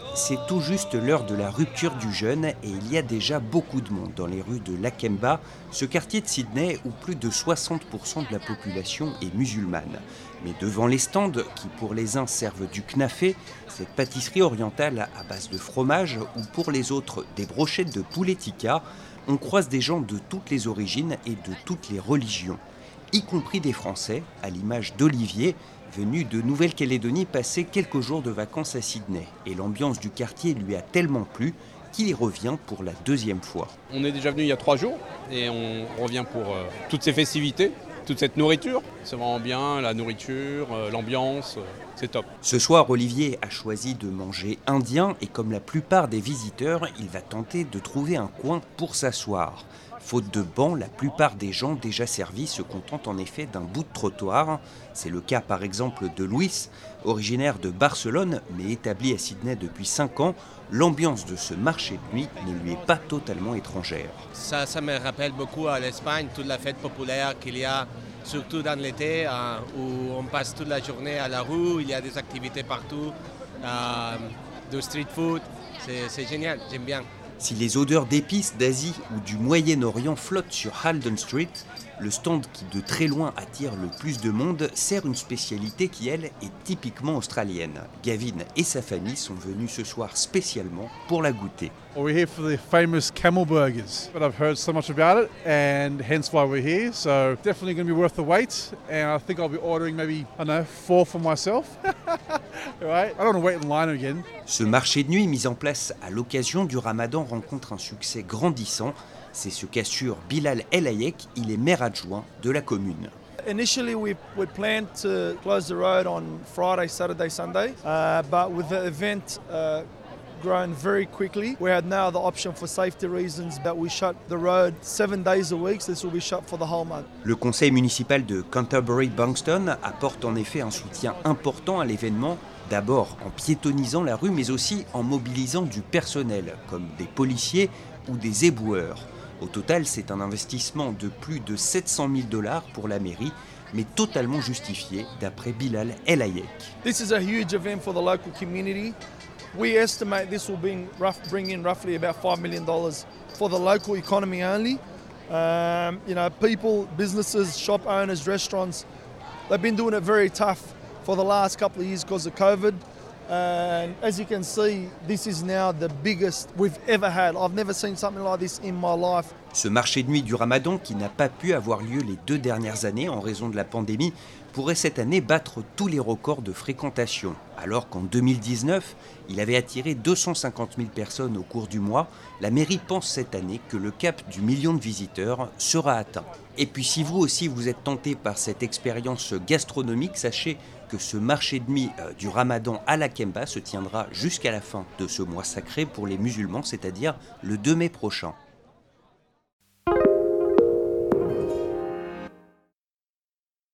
Oh. C'est tout juste l'heure de la rupture du jeûne et il y a déjà beaucoup de monde dans les rues de Lakemba, ce quartier de Sydney où plus de 60% de la population est musulmane. Mais devant les stands, qui pour les uns servent du knafé, cette pâtisserie orientale à base de fromage, ou pour les autres des brochettes de poulet on croise des gens de toutes les origines et de toutes les religions, y compris des Français, à l'image d'Olivier, venu de Nouvelle-Calédonie passer quelques jours de vacances à Sydney. Et l'ambiance du quartier lui a tellement plu qu'il y revient pour la deuxième fois. On est déjà venu il y a trois jours et on revient pour euh, toutes ces festivités, toute cette nourriture. C'est vraiment bien, la nourriture, euh, l'ambiance, euh, c'est top. Ce soir, Olivier a choisi de manger indien et comme la plupart des visiteurs, il va tenter de trouver un coin pour s'asseoir. Faute de banc, la plupart des gens déjà servis se contentent en effet d'un bout de trottoir. C'est le cas par exemple de Luis, originaire de Barcelone mais établi à Sydney depuis 5 ans. L'ambiance de ce marché de nuit ne lui est pas totalement étrangère. Ça, ça me rappelle beaucoup à l'Espagne, toute la fête populaire qu'il y a, surtout dans l'été, euh, où on passe toute la journée à la rue, il y a des activités partout, euh, de street food. C'est génial, j'aime bien. Si les odeurs d'épices d'Asie ou du Moyen-Orient flottent sur Halden Street, le stand qui de très loin attire le plus de monde sert une spécialité qui, elle, est typiquement australienne. Gavin et sa famille sont venus ce soir spécialement pour la goûter. We're here for the famous camel burgers, but I've heard so much about it, and hence why we're here. So definitely going to be worth the wait. And I think I'll be ordering maybe I don't know four for myself. right? I don't want to wait in line again. Ce marché de nuit mis en place à l'occasion du ramadan rencontre un succès grandissant. C'est ce qu'assure Bilal El Hayek, il est maire adjoint de la commune. Initially, we, we planned to close the road on Friday, Saturday, Sunday, uh, but with the event uh, growing very quickly, we had now the option for safety reasons that we shut the road seven days a week. So this will be shut for the whole month. Le conseil municipal de Canterbury-Bankston apporte en effet un soutien important à l'événement, d'abord en piétonisant la rue, mais aussi en mobilisant du personnel, comme des policiers ou des éboueurs. Au total, c'est un investissement de plus de 700 000 dollars pour la mairie, mais totalement justifié, d'après Bilal El Hayek. This is a huge event for the local community. We estimate this will bring, rough, bring in roughly about $5 million for the local economy only. Um, you know, people, businesses, shop owners, restaurants, they've been doing it very tough for the last couple of years because of COVID. And as you can see, this is now the biggest we've ever had. I've never seen something like this in my life. Ce marché de nuit du Ramadan, qui n'a pas pu avoir lieu les deux dernières années en raison de la pandémie, pourrait cette année battre tous les records de fréquentation, alors qu'en 2019, il avait attiré 250 000 personnes au cours du mois. La mairie pense cette année que le cap du million de visiteurs sera atteint. Et puis si vous aussi vous êtes tenté par cette expérience gastronomique, sachez que ce marché de nuit euh, du Ramadan à la Kemba se tiendra jusqu'à la fin de ce mois sacré pour les musulmans, c'est-à-dire le 2 mai prochain.